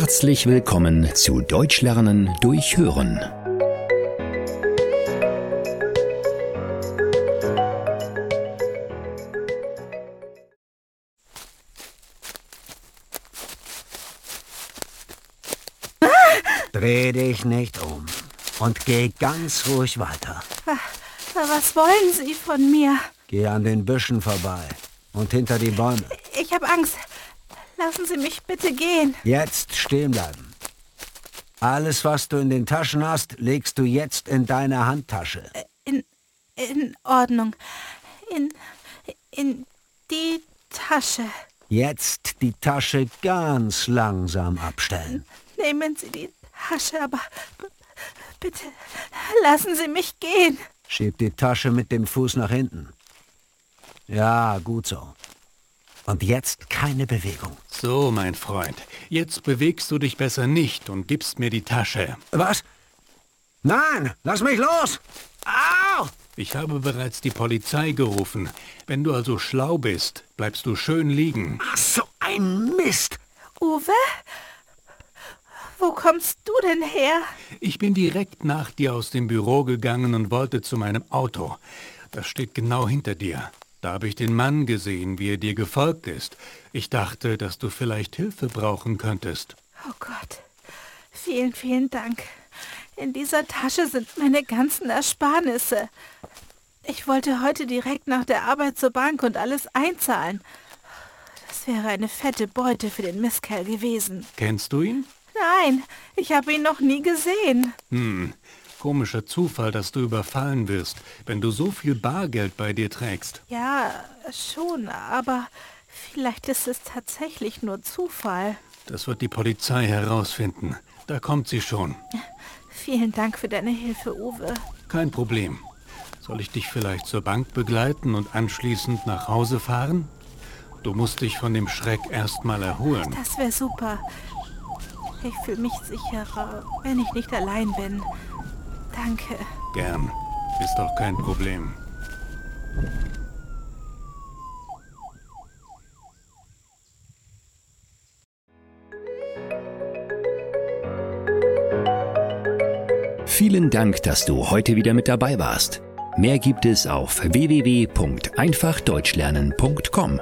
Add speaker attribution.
Speaker 1: Herzlich willkommen zu Deutsch lernen durch Hören.
Speaker 2: Dreh dich nicht um und geh ganz ruhig weiter.
Speaker 3: Was wollen Sie von mir?
Speaker 2: Geh an den Büschen vorbei und hinter die Bäume.
Speaker 3: Ich habe Angst. Lassen Sie mich bitte gehen.
Speaker 2: Jetzt stehen bleiben. Alles, was du in den Taschen hast, legst du jetzt in deine Handtasche.
Speaker 3: In, in Ordnung. In, in die Tasche.
Speaker 2: Jetzt die Tasche ganz langsam abstellen.
Speaker 3: Nehmen Sie die Tasche, aber bitte lassen Sie mich gehen.
Speaker 2: Schieb die Tasche mit dem Fuß nach hinten. Ja, gut so. Und jetzt keine Bewegung.
Speaker 4: So, mein Freund, jetzt bewegst du dich besser nicht und gibst mir die Tasche.
Speaker 2: Was? Nein, lass mich los! Au!
Speaker 4: Ich habe bereits die Polizei gerufen. Wenn du also schlau bist, bleibst du schön liegen.
Speaker 2: Ach, so ein Mist!
Speaker 3: Uwe? Wo kommst du denn her?
Speaker 4: Ich bin direkt nach dir aus dem Büro gegangen und wollte zu meinem Auto. Das steht genau hinter dir. Da habe ich den Mann gesehen, wie er dir gefolgt ist. Ich dachte, dass du vielleicht Hilfe brauchen könntest.
Speaker 3: Oh Gott. Vielen, vielen Dank. In dieser Tasche sind meine ganzen Ersparnisse. Ich wollte heute direkt nach der Arbeit zur Bank und alles einzahlen. Das wäre eine fette Beute für den Misskerl gewesen.
Speaker 4: Kennst du ihn?
Speaker 3: Nein, ich habe ihn noch nie gesehen.
Speaker 4: Hm, komischer Zufall, dass du überfallen wirst, wenn du so viel Bargeld bei dir trägst.
Speaker 3: Ja, schon, aber vielleicht ist es tatsächlich nur Zufall.
Speaker 4: Das wird die Polizei herausfinden. Da kommt sie schon.
Speaker 3: Vielen Dank für deine Hilfe, Uwe.
Speaker 4: Kein Problem. Soll ich dich vielleicht zur Bank begleiten und anschließend nach Hause fahren? Du musst dich von dem Schreck erstmal erholen.
Speaker 3: Das wäre super. Ich fühle mich sicherer, wenn ich nicht allein bin. Danke.
Speaker 4: Gern. Ist doch kein Problem.
Speaker 1: Vielen Dank, dass du heute wieder mit dabei warst. Mehr gibt es auf www.einfachdeutschlernen.com.